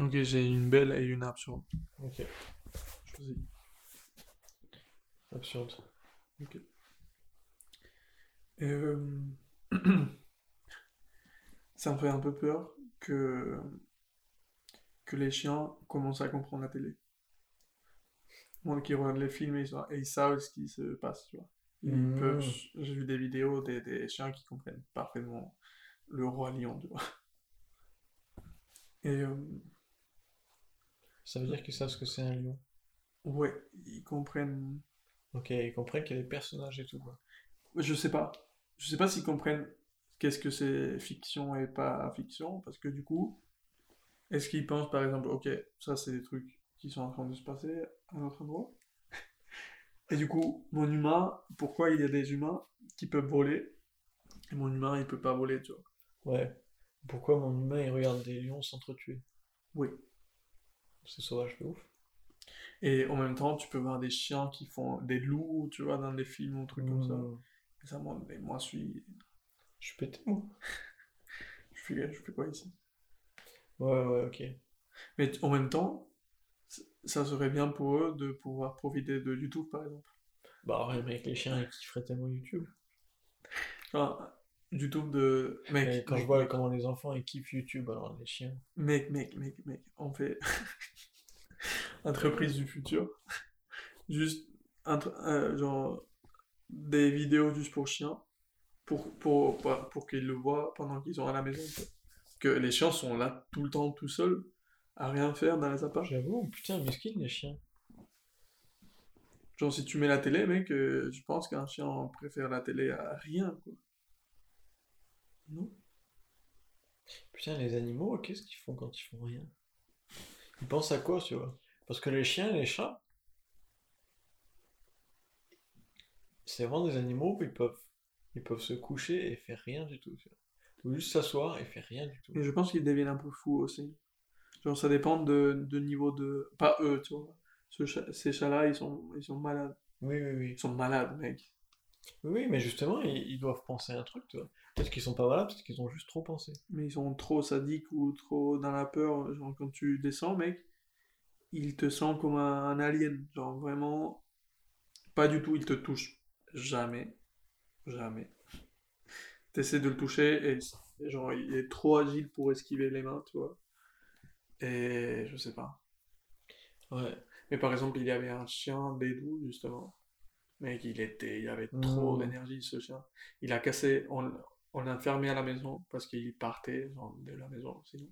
Ok, j'ai une belle et une absurde. Ok. Choisis. Absurde. Ok. Euh, Ça me fait un peu peur que, que les chiens commencent à comprendre la télé. Moi qui regarde les films et ils, sa- et ils savent ce qui se passe, tu vois. Ils peuvent... J'ai vu des vidéos des, des chiens qui comprennent parfaitement le roi lion, tu vois. Et euh, Ça veut dire qu'ils savent ce que c'est un lion. ouais, ils comprennent Ok, ils comprennent qu'il y a des personnages et tout, quoi. Je sais pas. Je sais pas s'ils comprennent qu'est-ce que c'est fiction et pas fiction, parce que du coup, est-ce qu'ils pensent par exemple, ok, ça c'est des trucs qui sont en train de se passer à notre endroit, et du coup, mon humain, pourquoi il y a des humains qui peuvent voler, et mon humain il peut pas voler, tu vois? Ouais. Pourquoi mon humain il regarde des lions s'entretuer? Oui. C'est sauvage de ouf. Et en même temps, tu peux voir des chiens qui font des loups, tu vois, dans des films ou trucs comme ça. Et ça, moi, mais moi, je suis. Je suis pété, moi. Je fais, je fais quoi ici? Ouais, ouais, ok. Mais en même temps, ça serait bien pour eux de pouvoir profiter de YouTube, par exemple. Bah ouais, mais avec les chiens, ils kifferaient tellement YouTube. YouTube de... Mec, Et quand mec, je vois mec, comment les enfants ils kiffent YouTube, alors les chiens. mec, mec, mec, mec, on fait... Entreprise du futur. Juste, entre- euh, genre, des vidéos juste pour chiens, pour, pour, pour, pour qu'ils le voient pendant qu'ils sont à la maison. Que les chiens sont là tout le temps, tout seuls, à rien faire dans les apparts. J'avoue, putain, mesquine les chiens. Genre, si tu mets la télé, mec, euh, je pense qu'un chien préfère la télé à rien, quoi. Non? Putain, les animaux, qu'est-ce qu'ils font quand ils font rien? Ils pensent à quoi, tu vois? Parce que les chiens, les chats, c'est vraiment des animaux où ils peuvent, ils peuvent se coucher et faire rien du tout, tu vois. Ou juste s'asseoir et faire rien du tout. Et je pense qu'ils deviennent un peu fous aussi. Genre, ça dépend de, de niveau de... Pas eux, tu vois. Ce chat- ces chats-là, ils sont, ils sont malades. Oui, oui, oui. Ils sont malades, mec. Oui, oui, mais justement, ils, ils doivent penser à un truc, tu vois. Peut-être qu'ils sont pas malades, peut-être qu'ils ont juste trop pensé. Mais ils sont trop sadiques ou trop dans la peur. Genre, quand tu descends, mec, ils te sentent comme un, alien. Genre, vraiment... Pas du tout, ils te touchent. Jamais. Jamais. T'essaies de le toucher et genre, il est trop agile pour esquiver les mains, tu vois. Et je sais pas. Ouais. Mais par exemple, il y avait un chien bédou, justement. Mec, il était, il avait trop Mm. d'énergie, ce chien. Il a cassé, on, on l'a fermé à la maison parce qu'il partait de la maison, sinon.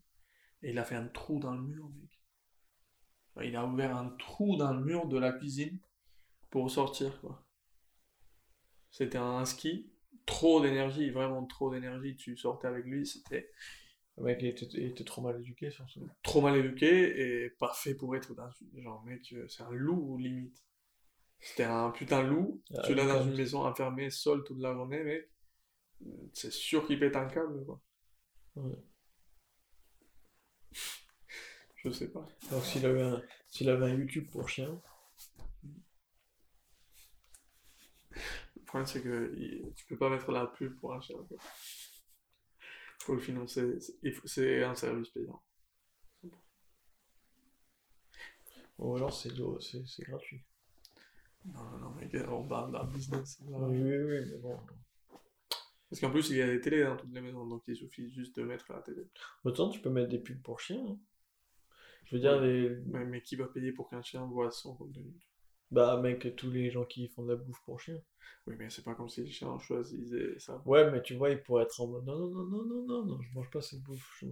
Et il a fait un trou dans le mur, mec. Il a ouvert un trou dans le mur de la cuisine pour sortir, quoi. C'était un ski, trop d'énergie, vraiment trop d'énergie. Tu sortais avec lui, c'était Le mec, il était, il était trop mal éduqué, surtout. trop mal éduqué et pas fait pour être dans une... Genre, mec, c'est un loup, limite. C'était un putain de loup. Ah, tu l'as dans une maison enfermée, seul toute la journée, mec. C'est sûr qu'il pète un câble, quoi. Ouais. Je sais pas. Donc s'il avait un, s'il avait un YouTube pour chiens, Le problème, c'est que il- tu peux pas mettre la pub pour un chien, quoi. Faut le financer. C'est- un service payant. ou alors c'est c'est c'est gratuit. Non, non, mec, on parle d'un business. là. Oui, oui, mais bon. Parce qu'en plus, il y a des télés dans toutes les maisons, donc il suffit juste de mettre la télé. Autant tu peux mettre des pubs pour chiens. hein. Je veux dire, les... Mais, mais qui va payer pour qu'un chien voit son contenu bah mec, tous les gens qui font de la bouffe pour chiens. Oui, mais c'est pas comme si les chiens choisissaient ça. Ouais, mais tu vois, ils pourraient être en mode non, non, non, non, non, non, non, je mange pas cette bouffe.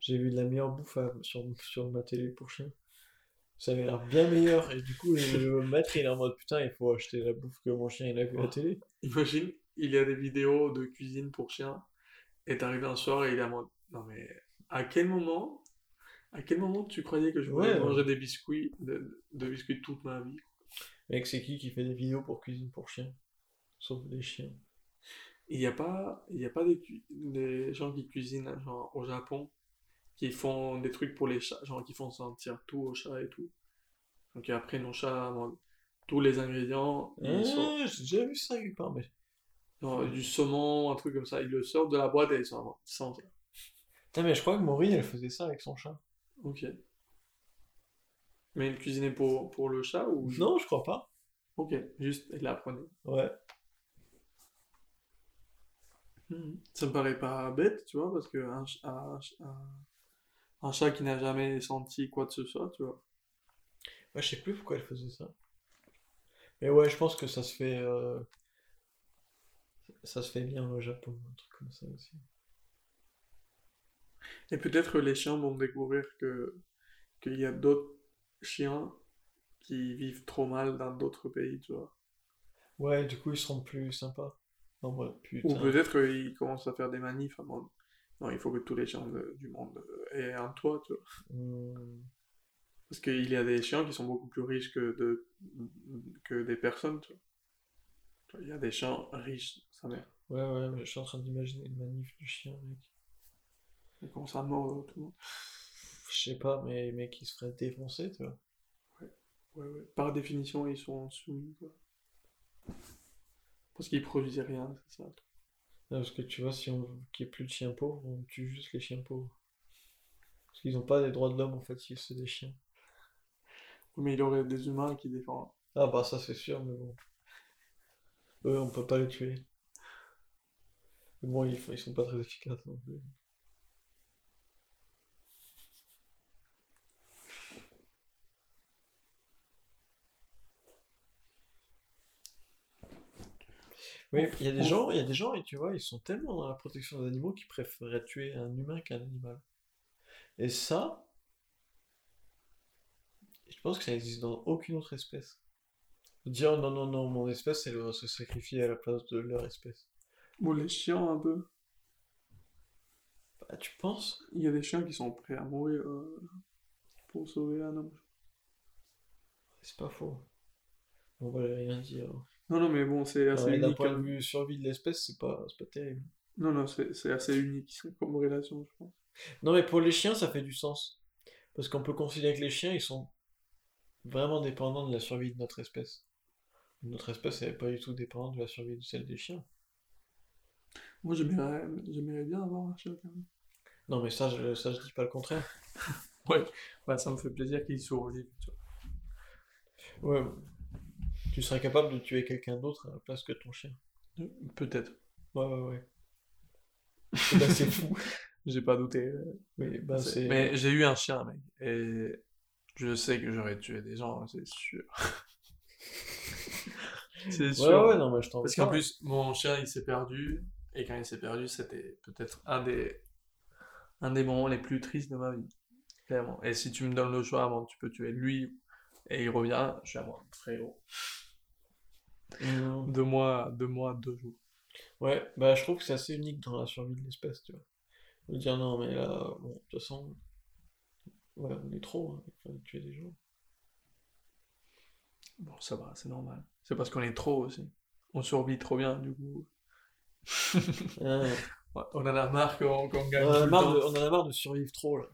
J'ai vu de la meilleure bouffe à- sur, sur ma télé pour chiens. Ça avait l'air bien meilleur. Et du coup, le maître, il est en mode putain, il faut acheter la bouffe que mon chien il a vu à la télé. Imagine, il y a des vidéos de cuisine pour chiens, et t'arrives un soir et il est en mode Non, mais à quel moment À quel moment tu croyais que je voulais Ouais. manger des biscuits, de, de biscuits toute ma vie? Mec, c'est qui qui fait des vidéos pour cuisine pour chiens? Sauf des chiens. Il n'y a pas, il y a pas des, gens qui cuisinent genre, au Japon qui font des trucs pour les chats, genre qui font sentir tout aux chats et tout. Donc après, nos chats, tous les ingrédients, ils sont, j'ai déjà vu ça quelque part, mais. Genre, du saumon, un truc comme ça, ils le sortent de la boîte et ils sont sans ça. Putain, mais je crois que Maureen, elle faisait ça avec son chat. Ok. Mais il cuisinait pour, pour le chat ou... Non, je crois pas. Ok, juste, il apprenait. Ouais. Mhm. Ça me paraît pas bête, tu vois, parce que un, ch- un, ch- un- un chat qui n'a jamais senti quoi que ce soit, tu vois. Ouais, je sais plus pourquoi elle faisait ça. Mais ouais, je pense que ça se fait. euh, Ça se fait bien au Japon, un truc comme ça aussi. Et peut-être les chiens vont découvrir que qu'il y a d'autres chiens qui vivent trop mal dans d'autres pays, tu vois. Ouais, du coup, ils seront plus sympas. Non, ouais, Ou peut-être qu'ils commencent à faire des manifs mode, non, il faut que tous les chiens de- du monde aient un toit, tu vois. Hmm. Parce qu'il y a des chiens qui sont beaucoup plus riches que, de, que des personnes, tu vois. Il y a des chiens riches, sa mère. Ouais, ouais, mais je suis en train d'imaginer une manif du chien, mec. Ils commencent à mordre tout le monde. Je sais pas, mais les mecs, ils se feraient défoncer, tu vois. Ouais, ouais. Par définition, ils sont soumis, quoi. Parce qu'ils produisent rien, c'est ça. Non, parce que tu vois, si on qu'il n'y ait plus de chiens pauvres, on tue juste les chiens pauvres. Parce qu'ils n'ont pas des droits de l'homme, en fait, si c'est des chiens. Oui, Mais il y aurait des humains qui défendent. Ah bah ça c'est sûr, mais bon. Eux, on peut pas les tuer. Mais bon, ils, ils sont pas très efficaces non plus. Oui, il y a des gens, il y a des gens, et tu vois, ils sont tellement dans la protection des animaux qu'ils préféreraient tuer un humain qu'un animal. Et ça, je pense que ça existe dans aucune autre espèce. Dire non, non, non, mon espèce, elle doit se sacrifier à la place de leur espèce. Ou les chiens, un peu. Bah, tu penses? Il y a des chiens qui sont prêts à mourir euh, pour sauver un homme. C'est pas faux. On va rien dire. Non, non, mais bon, c'est assez Ouais, D'un unique. point de hein. vue survie de l'espèce, c'est pas, pas terrible. Non, non, c'est c'est assez unique comme relation, je pense. Non, mais pour les chiens, ça fait du sens. Parce qu'on peut considérer que les chiens, ils sont vraiment dépendants de la survie de notre espèce. Notre espèce, n'est pas du tout dépendante de la survie de celle des chiens. Moi, j'aimerais j'aimerais bien avoir un chien, quand même. Non, mais ça, je, ça, je dis pas le contraire. Ouais, ouais, ça me fait plaisir qu'il vois. Ouais. Tu serais capable de tuer quelqu'un d'autre à la place que ton chien. Peut-être. Ouais, ouais, ouais. Bah, c'est fou. J'ai pas douté. euh, Oui, bah, c'est- c'est. Mais j'ai eu un chien, mec. Et je sais que j'aurais tué des gens, c'est sûr. C'est Ouais, sûr. ouais, non, mais je t'en Parce qu'en plus, mon chien, il s'est perdu. Et quand il s'est perdu, c'était peut-être un des... un des moments les plus tristes de ma vie. Clairement. Et si tu me donnes le choix, avant, tu peux tuer lui et il revient, je suis à moi, frérot. Mmh. Deux mois, deux mois, deux jours. Ouais, bah je trouve que c'est assez unique dans la survie de l'espèce, tu vois. De dire non, mais là, bon, de toute façon, ouais, on est trop, hein, il faut tuer des gens. Bon, ça va, c'est normal. C'est parce qu'on est trop aussi. On survit trop bien, du coup. Ah, Ouais, on en a marre qu'on qu'on gagne on, en a marre de, on en a marre de survivre trop, là.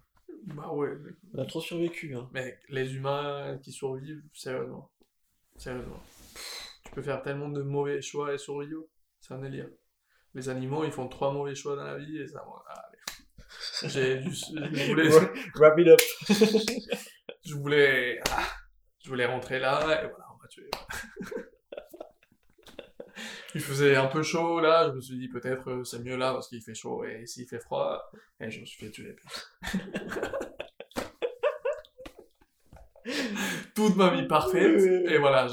Bah ouais. On a trop survécu, hein. Mec, les humains qui survivent, sérieusement. Sérieusement. Tu peux faire tellement de mauvais choix et survivre. C'est un délire. Les animaux, ils font trois mauvais choix dans la vie et ça, allez. J'ai du- je voulais, Wrap it up. je voulais, ah, je voulais rentrer là et voilà, on m'a tué. Il faisait un peu chaud là, je me suis dit peut-être euh, c'est mieux là parce qu'il fait chaud et s'il fait froid, et je me suis fait tuer. Toute ma vie parfaite, et voilà,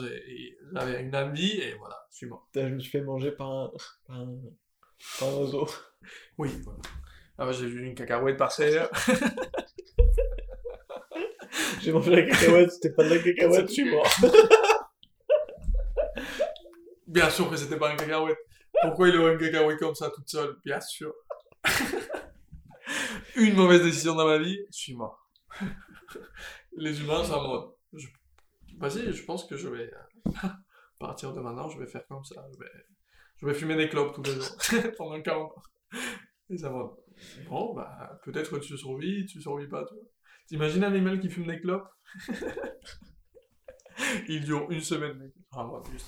j'avais une amie et voilà, je suis mort. Putain, je me suis fait manger par un, par un, par un oiseau. Oui, voilà. Ah bah, j'ai vu une cacahuète par terre. J'ai mangé la cacahuète, c'était pas de la cacahuète, je suis mort. Bien sûr que c'était pas une cacahuète. Pourquoi il aurait une cacahuète comme ça toute seule? Bien sûr. une mauvaise décision dans ma vie, je suis mort. Les humains, ça mode. Je... Vas-y, je pense que je vais. euh, à partir de maintenant, je vais faire comme ça. Je vais, je vais fumer des clopes tous les jours pendant 40 ans. Et ça va. Bon, bah, peut-être tu survis, tu survis pas, tu vois. T'imagines un animal qui fume des clopes? Il dure une semaine, mec. Ah, moi, juste.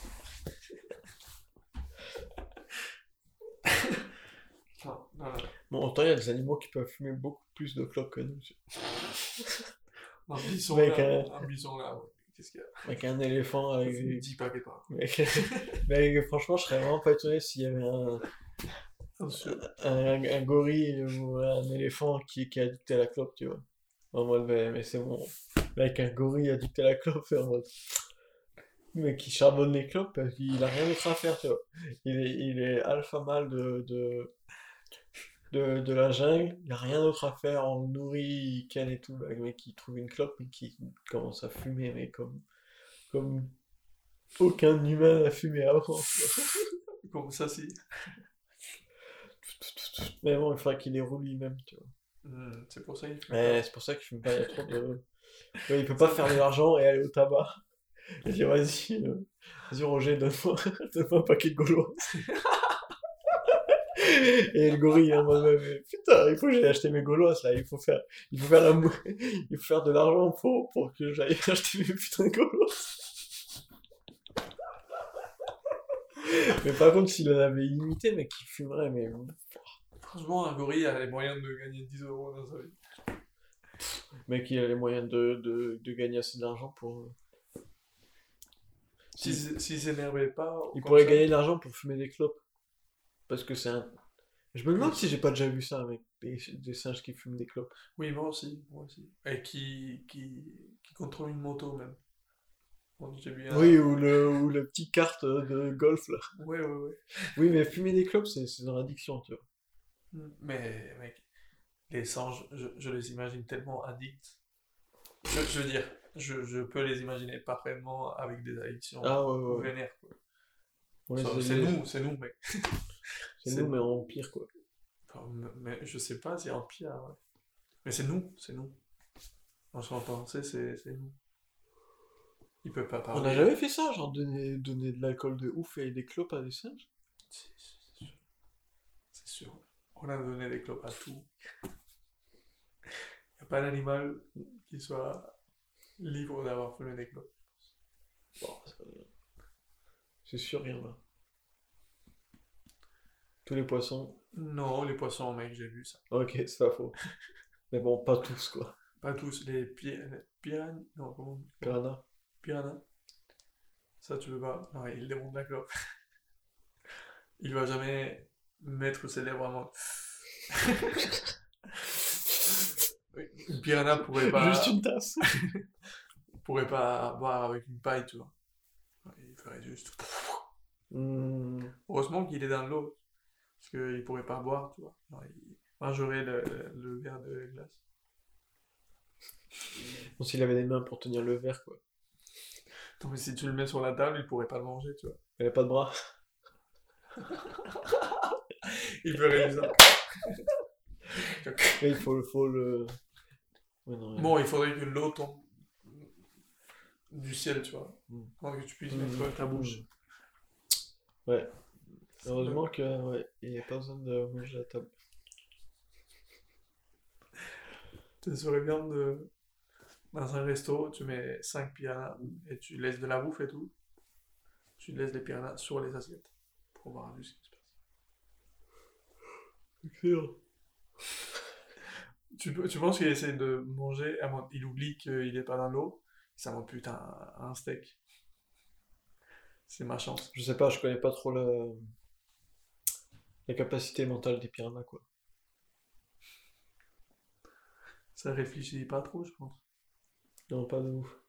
Non, non, non. Bon, autant il y a des animaux qui peuvent fumer beaucoup plus de clopes que nous. Un bison là, euh, un bison là, ouais. Qu'est-ce qu'il y a? Avec un éléphant, avec des- 10 paquets par. Mais, mais franchement, je serais vraiment pas étonné s'il y avait un, un, un gorille ou un éléphant qui, qui est addicté à la clope, tu vois. En mode, mais, mais c'est bon. Mec, un gorille addicté à la clope, c'est en mode. Mais qui charbonne les clopes parce qu'il a rien d'autre à faire, tu vois. Il est, il est alpha de, de, de, de la jungle, il a rien d'autre à faire, on le nourrit, il canne et tout. Le mec, il trouve une clope et qui commence à fumer, mais comme, comme aucun humain n'a fumé avant. Comme ça, si. Mais bon, il faudra qu'il les roule lui-même, tu vois. Hmm, c'est pour ça qu'il Ouais, c'est pour ça je fume pas, il y a trop de... Ouais, il peut pas faire de l'argent et aller au tabac. Et dire, vas-y, euh, vas-y Roger, donne-moi donne un paquet de gaulois. Et le gorille, ouais, mais putain, il faut que j'aille acheter mes gaulois, là, il faut faire, il faut faire, la mou- il faut faire de l'argent pour, pour que j'aille acheter mes putains de gaulois. mais par contre, s'il en avait illimité, mec, il fumerait, mais Franchement, un gorille a les moyens de gagner 10 euros dans sa vie. mec, il a les moyens de, de, de gagner assez d'argent pour... euh, S'il si, s'il s'énervait pas. Il pourrait ça- gagner de l'argent pour fumer des clopes. Parce que c'est un. Je me demande si j'ai pas déjà vu ça avec des, des singes qui fument des clopes. Oui, moi aussi. Moi aussi. Et qui, qui, qui contrôle une moto même. Bon, Oui, ou le, ou le petit carte de golf là. Ouais, ouais, ouais. Oui, mais fumer des clopes, c'est dans l'addiction, tu vois. Hmm. Mais, mec, les singes, je, je les imagine tellement addicts. Je, je veux dire, je, je peux les imaginer parfaitement avec des addictions Ah ouais, ouais. ouais. vénères, C'est nous, c'est nous, mec. C'est nous, mais en pire, quoi. Enfin, mais je sais pas, c'est en pire. ouais. Mais c'est nous, c'est nous. En se penser, c'est c'est nous. Il peut pas parler. On n'a jamais fait ça, genre donner, donner de l'alcool de ouf et des clopes à des singes? Si, si, C'est sûr. C'est sûr. On a donné des clopes à tout. Il n'y a pas d'animal qui soit libre d'avoir fumé des clopes. Bon. C'est sûr, rien là. Tous les poissons? Non, les poissons, mec, j'ai vu ça. Ok, c'est pas faux. mais bon, pas tous, quoi. Pas tous. Les pi les piranhas. Non, comment Piranha. Piranha. Ça, tu veux pas? Non, il démonte la clope. Il va jamais mettre ses lèvres. Oui, Une piranha pourrait pas. Juste une tasse. pourrait pas boire avec une paille, tu vois. Il ferait juste. Hmm. Heureusement qu'il est dans l'eau. Parce qu'il pourrait pas boire, tu vois. Il mangerait le, le- le verre de glace. Bon, s'il avait des mains pour tenir le verre, quoi. Non, mais si tu le mets sur la table, il pourrait pas le manger, tu vois. Il avait pas de bras. Il ferait bizarre. Mais il faut, faut le. Ouais, non, rien. Bon, il faudrait que l'eau tombe du ciel, tu vois. Mm. Avant que tu puisses Mm. mettre ta bouche. Ouais. Heureusement que, ouais, il n'y a pas besoin de manger à la table. Ça serait bien de. Dans un resto, tu mets 5 piranhas et tu laisses de la bouffe et tout. Tu laisses les piranhas sur les assiettes pour voir juste ce qui se passe. Excellent. Tu, peux- tu penses qu'il essaie de manger, il oublie qu'il est pas dans l'eau, ça monte putain un steak. C'est ma chance. Je sais pas, je connais pas trop la, la capacité mentale des piranhas, quoi. Ça réfléchit pas trop, je pense. Non, pas de ouf.